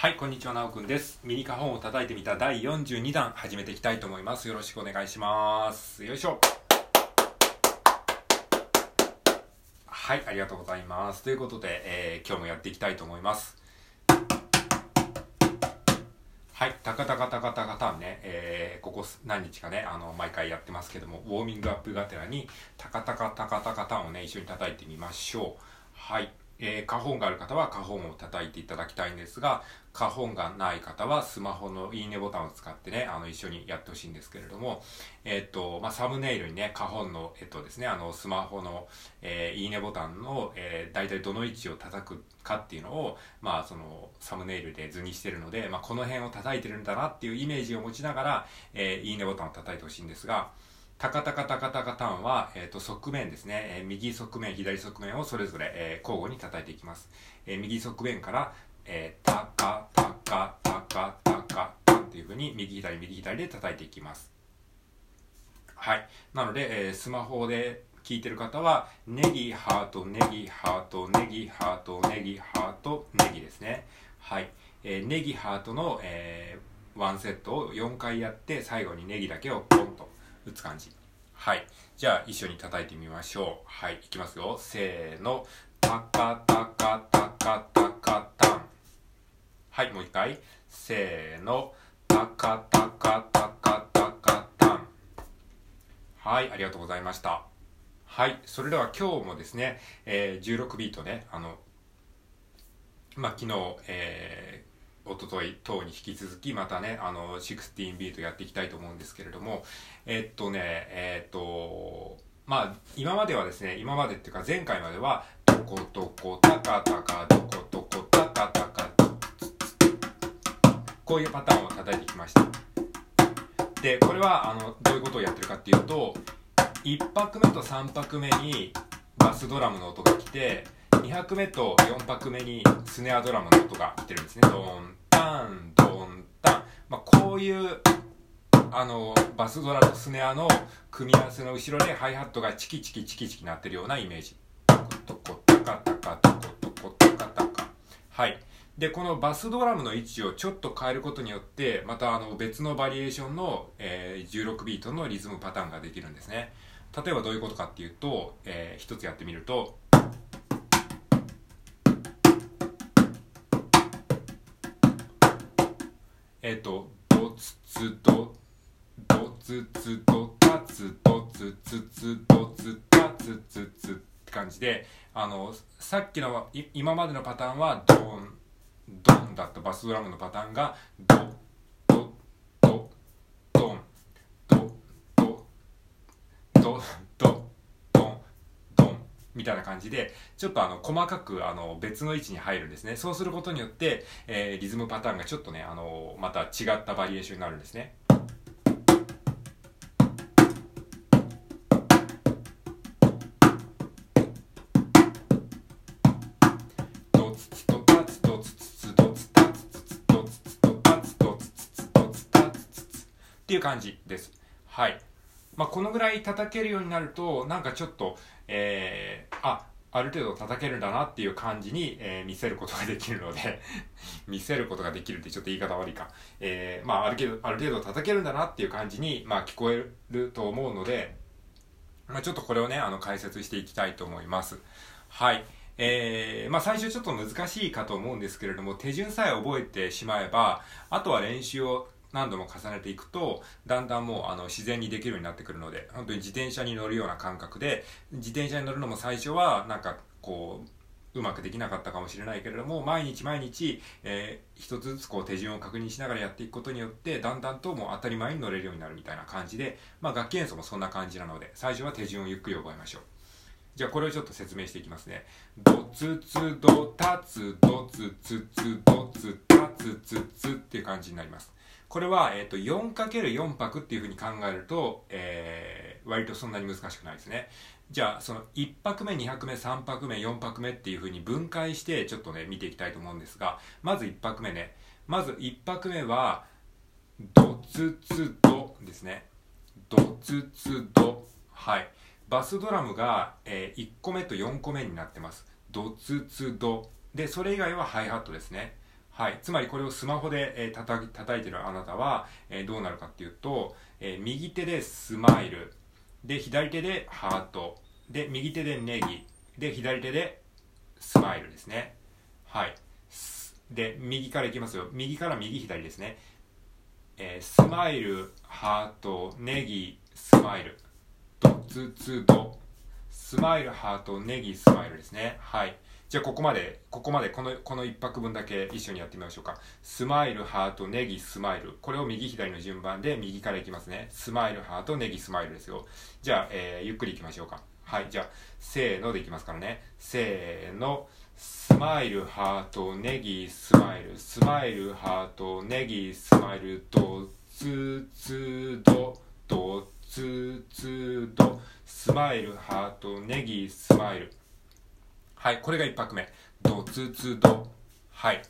はい、こんにちは、なおくんです。ミニカホンを叩いてみた第42弾始めていきたいと思います。よろしくお願いします。よいしょ。はい、ありがとうございます。ということで、えー今日もやっていきたいと思います。はい、タカタカタカタカタンね、えーここ何日かね、あの、毎回やってますけども、ウォーミングアップがてらに、タカタカタカタカタンをね、一緒に叩いてみましょう。はい。えー、カホンがある方はカホンを叩いていただきたいんですが、カホンがない方はスマホのいいねボタンを使ってね、あの、一緒にやってほしいんですけれども、えーっと、まあ、サムネイルにね、カホンの、えっとですね、あの、スマホの、えーいいねボタンの、えー、大体どの位置を叩くかっていうのを、まあ、その、サムネイルで図にしてるので、まあ、この辺を叩いてるんだなっていうイメージを持ちながら、えーいいねボタンを叩いてほしいんですが、タカタカタカタカタンは、えー、と側面ですね、えー右側面、左側面をそれぞれ、えー交互に叩いていきます。え右側面から、えータカタカタカタカタンっていう風に右左右左で叩いていきます。はい。なので、えスマホで聞いてる方は、ネギ、ハート、ネギ、ハート、ネギ、ハート、ネギ、ハート、ネギですね。はい。えネギ、ハートの、えーワンセットを4回やって、最後にネギだけをポンと打つ感じ。はい。じゃあ、一緒に叩いてみましょう。はい。いきますよ。せーの。タカタカタカタカタン。はい。もう一回。せーの。タカタカタカタカタン。はい。ありがとうございました。はい。それでは今日もですね、えー16ビートね、あの、まあ、昨日、えー、おととい等に引き続き、またね、あの、16ビートやっていきたいと思うんですけれども、えっとね、えっと、まあ、今まではですね、今までっていうか前回までは、どこどこ、タカタカ、どこどこ、タカタカ、こういうパターンを叩いてきました。で、これは、あの、どういうことをやってるかっていうと、1拍目と3拍目にバスドラムの音が来て、2拍目と4拍目にスネアドラムの音が来てるんですね。ドーン、ン、ドン、タン。まあ、こういう、あの、バスドラとスネアの組み合わせの後ろでハイハットがチキチキチキチキ鳴ってるようなイメージ。トコトコタカタカトコトコタカタカ。はい。で、このバスドラムの位置をちょっと変えることによって、またあの別のバリエーションの、えー16ビートのリズムパターンができるんですね。例えばどういうことかっていうと、えー一つやってみると、えっ、と、ドツツド、ドツツドタツドツツツドツタツツツって感じで、あの、さっきのい今までのパターンはドン、ドンだった。バスドラムのパターンがド、ド、ド、ドン、ド、ド、ド、ド、ンみたいな感じで、ちょっとあの、細かくあの、別の位置に入るんですね。そうすることによって、えーリズムパターンがちょっとね、あの、また違ったバリエーションになるんですね。っていう感じです。はい。まあ、このぐらい叩けるようになると、なんかちょっと、えー、あ、ある程度叩けるんだなっていう感じに、えー見せることができるので、見せることができるってちょっと言い方悪いか。えー、まあ、ある程度、ある程度叩けるんだなっていう感じに、まあ、聞こえると思うので、まあ、ちょっとこれをね、あの、解説していきたいと思います。はい。えー、まあ最初ちょっと難しいかと思うんですけれども、手順さえ覚えてしまえば、あとは練習を何度も重ねていくと、だんだんもうあの自然にできるようになってくるので、本当に自転車に乗るような感覚で、自転車に乗るのも最初はなんかこう、うまくできなかったかもしれないけれども、毎日毎日、えー一つずつこう手順を確認しながらやっていくことによって、だんだんともう当たり前に乗れるようになるみたいな感じで、まあ楽器演奏もそんな感じなので、最初は手順をゆっくり覚えましょう。じゃあこれをちょっと説明していきますね。ドツツドタツドツツツドツタツツツっていう感じになります。これは、えっ、と、4×4 拍っていうふうに考えると、えー、割とそんなに難しくないですね。じゃあ、その1拍目、2拍目、3拍目、4拍目っていうふうに分解して、ちょっとね、見ていきたいと思うんですが、まず1拍目ね。まず1拍目は、ドツツドですね。ドツツド。はい。バスドラムが、えー1個目と4個目になってます。ドツツド。で、それ以外はハイハットですね。はい。つまりこれをスマホで、えー、叩叩いてるあなたは、えー、どうなるかっていうと、えー、右手でスマイル、で、左手でハート、で、右手でネギ、で、左手でスマイルですね。はい。で、右からいきますよ。右から右左ですね。えー、スマイル、ハート、ネギ、スマイル。ドツツド。スマイル、ハート、ネギ、スマイルですね。はい。じゃあここまで、ここまでこの、この一泊分だけ一緒にやってみましょうか。スマイル、ハート、ネギ、スマイル。これを右左の順番で右からいきますね。スマイル、ハート、ネギ、スマイルですよ。じゃあ、えー、ゆっくりいきましょうか。はい。じゃあ、せーのでいきますからね。せーの。スマイル、ハート、ネギ、スマイル。スマイル、ハート、ネギ、スマイル。ドツツド、ドツツド。スマイル、ハート、ネギ、スマイル。はい、これが1拍目。ドツツド。はい。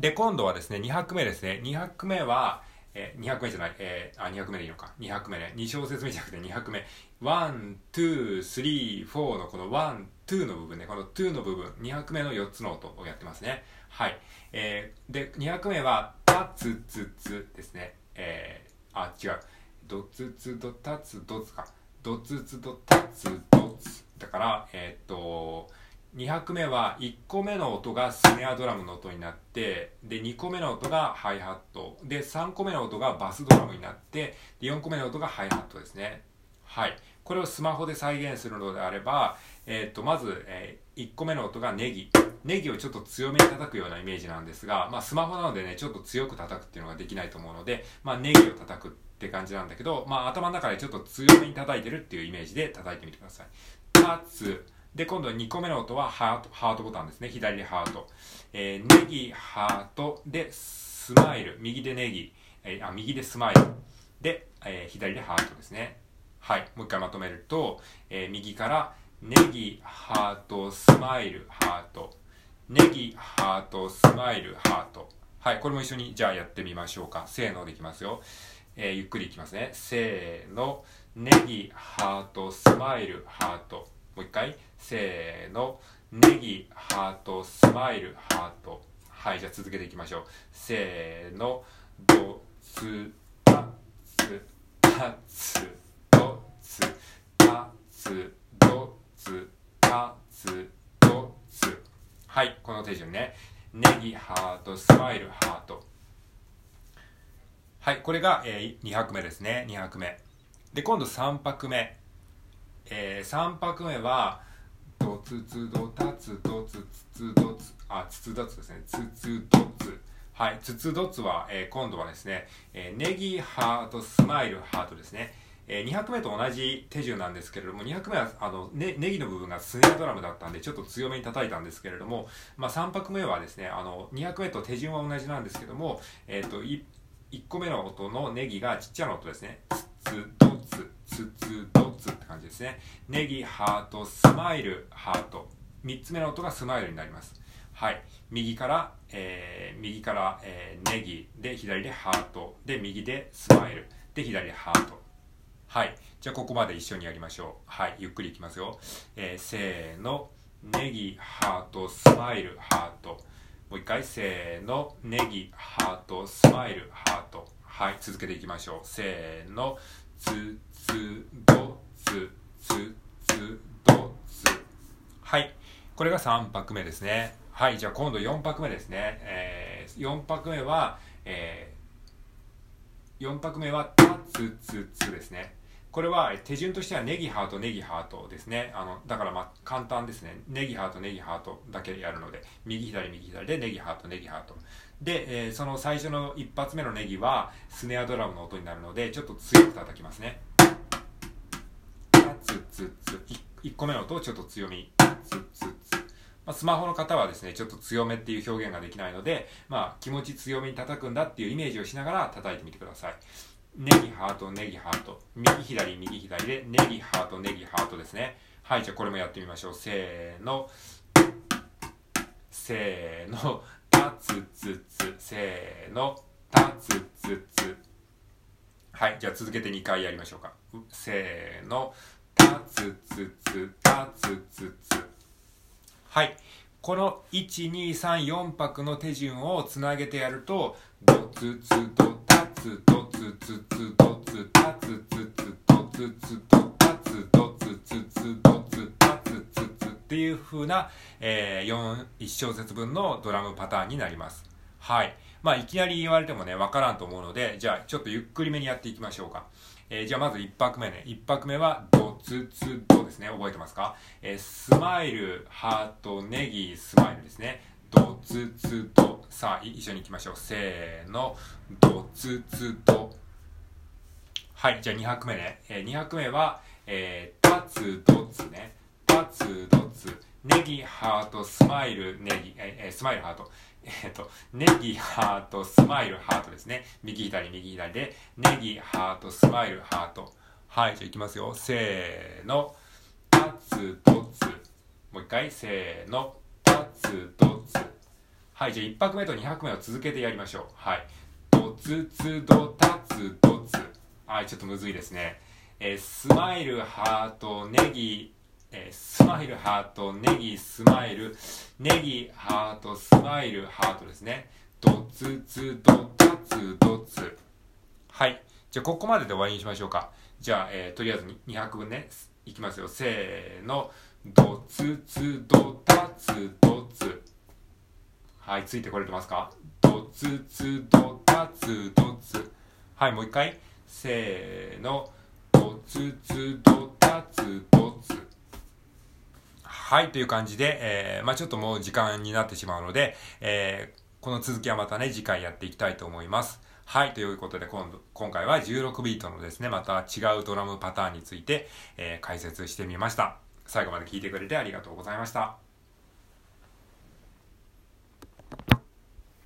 で、今度はですね、2拍目ですね。2拍目は、えー、2拍目じゃない、えー、あ、2拍目でいいのか。2拍目ね。2小節目じゃなくて2拍目。1、2、3、4のこの1、2の部分ね。この2の部分。2拍目の4つの音をやってますね。はい。えー、で、2拍目は、タツツツですね。えー、あ、違う。ドツツドタツドツか。ドツツドタツドツ。だから、えー、っと、2拍目は1個目の音がスネアドラムの音になってで2個目の音がハイハット。で3個目の音がバスドラムになってで4個目の音がハイハットですね。はい。これをスマホで再現するのであれば、えー、っとまず、えー、1個目の音がネギ。ネギをちょっと強めに叩くようなイメージなんですが、まあ、スマホなのでねちょっと強く叩くっていうのができないと思うので、まあ、ネギを叩くって感じなんだけど、まあ、頭の中でちょっと強めに叩いてるっていうイメージで叩いてみてください。タツ。で、今度は2個目の音はハート、ハートボタンですね。左でハート。えー、ネギ、ハート、で、スマイル。右でネギ。えー、あ、右でスマイル。で、えー、左でハートですね。はい。もう一回まとめると、えー、右からネギ、ハート、スマイル、ハート。ネギ、ハート、スマイル、ハート。はい。これも一緒に、じゃあやってみましょうか。せーのでいきますよ。えー、ゆっくりいきますね。せーの。ネギ、ハート、スマイル、ハート。もう一回。せーの。ネギ、ハート、スマイル、ハート。はい、じゃあ続けていきましょう。せーの。ド、ツ、タ、ツ、タ、ツ、ド、ツ、タ、ツ、ド、ツ、タ、ツ、ド、ツ。はい、この手順ね。ネギ、ハート、スマイル、ハート。はい、これが、えー、2拍目ですね。2拍目。で、今度3拍目。えー、3拍目は、ドツツドタツドツツツドツ、あ、ツツドツですね。ツツドツ。はい、ツツドツは、えー、今度はですね、えー、ネギハート、スマイルハートですね。えー、2拍目と同じ手順なんですけれども、2拍目は、あの、ね、ネギの部分がスネアドラムだったんで、ちょっと強めに叩いたんですけれども、まあ、3拍目はですね、あの、2拍目と手順は同じなんですけども、えっ、ー、と、1個目の音のネギがちっちゃな音ですね。ツツドツ、ツツドツって感じですね。ネギ、ハート、スマイル、ハート。3つ目の音がスマイルになります。はい。右から、えー、右から、えー、ネギで、左でハート。で、右でスマイル。で、左でハート。はい。じゃあ、ここまで一緒にやりましょう。はい。ゆっくりいきますよ。えー、せーの。ネギ、ハート、スマイル、ハート。もう一回、せーの。ネギ、ハート、スマイル、ハート。はい。続けていきましょう。せーの。つ、つ、ど、つ、つ、つ、ど、つ。はい。これが3拍目ですね。はい。じゃあ今度4拍目ですね。えー、4拍目は、えー、4拍目は、た、つ、つ、つですね。これは手順としてはネギハート、ネギハートですね。あの、だからま簡単ですね。ネギハート、ネギハートだけやるので、右左右左でネギハート、ネギハート。で、えー、その最初の一発目のネギはスネアドラムの音になるのでちょっと強く叩きますねツツツ1個目の音をちょっと強めにツツツまあ、スマホの方はですね、ちょっと強めっていう表現ができないので、まあ、気持ち強めに叩くんだっていうイメージをしながら叩いてみてください。ネギハート、ネギハート。右左、右左で、ネギハート、ネギハートですね。はい、じゃあこれもやってみましょう。せーの。せーの。たつつつせーのたつつつはいじゃあ続けて2回やりましょうかせーのたつつつたつつつはいこの1234拍の手順をつなげてやるとドツツドタツドツツツドツタツツツドツツドタツドツツツドツタツツツっていう風な、えー、4 1小節分のドラムパターンになりますはいまあいきなり言われてもねわからんと思うのでじゃあちょっとゆっくりめにやっていきましょうかえー、じゃあまず1拍目ね。1拍目はドツツドですね。覚えてますか、えー、スマイル、ハート、ネギ、スマイルですね。ドツツド。さあ、一緒に行きましょう。せーの。ドツツド。はい、じゃあ2拍目ね。えー、2拍目は、えー、タツドツね。タツドツ。ネギ、ハート、スマイル、ネギ、えー、スマイル、ハート。えっ、と、ネギ、ハート、スマイル、ハートですね。右左、右左で、ネギ、ハート、スマイル、ハート。はい、じゃあいきますよ。せーの。タツ、ドツ。もう一回、せーの。タツ、ドツ。はい、じゃあ1拍目と2拍目を続けてやりましょう。はい。ドツツドタツドツ。はい、ちょっとむずいですね。えー、スマイル、ハート、ネギ、えー、スマイル、ハート、ネギ、スマイル、ネギ、ハート、スマイル、ハートですね。ドツツ、ドタツ、ドツ。はい。じゃあ、ここまでで終わりにしましょうか。じゃあ、えー、とりあえず2拍分ね、いきますよ。せーの。ドツツ、ドタツ、ドツ。はい、ついてこれてますか？ドツツ、ドタツ、ドツ。はい、もう一回。せーの。ドツツ、ドタツ、ドツ。はい、という感じで、えー、まあちょっともう時間になってしまうので、えー、この続きはまたね、次回やっていきたいと思います。はい、ということで今度、今回は16ビートのですね、また違うドラムパターンについて、えー、解説してみました。最後まで聞いてくれてありがとうございました。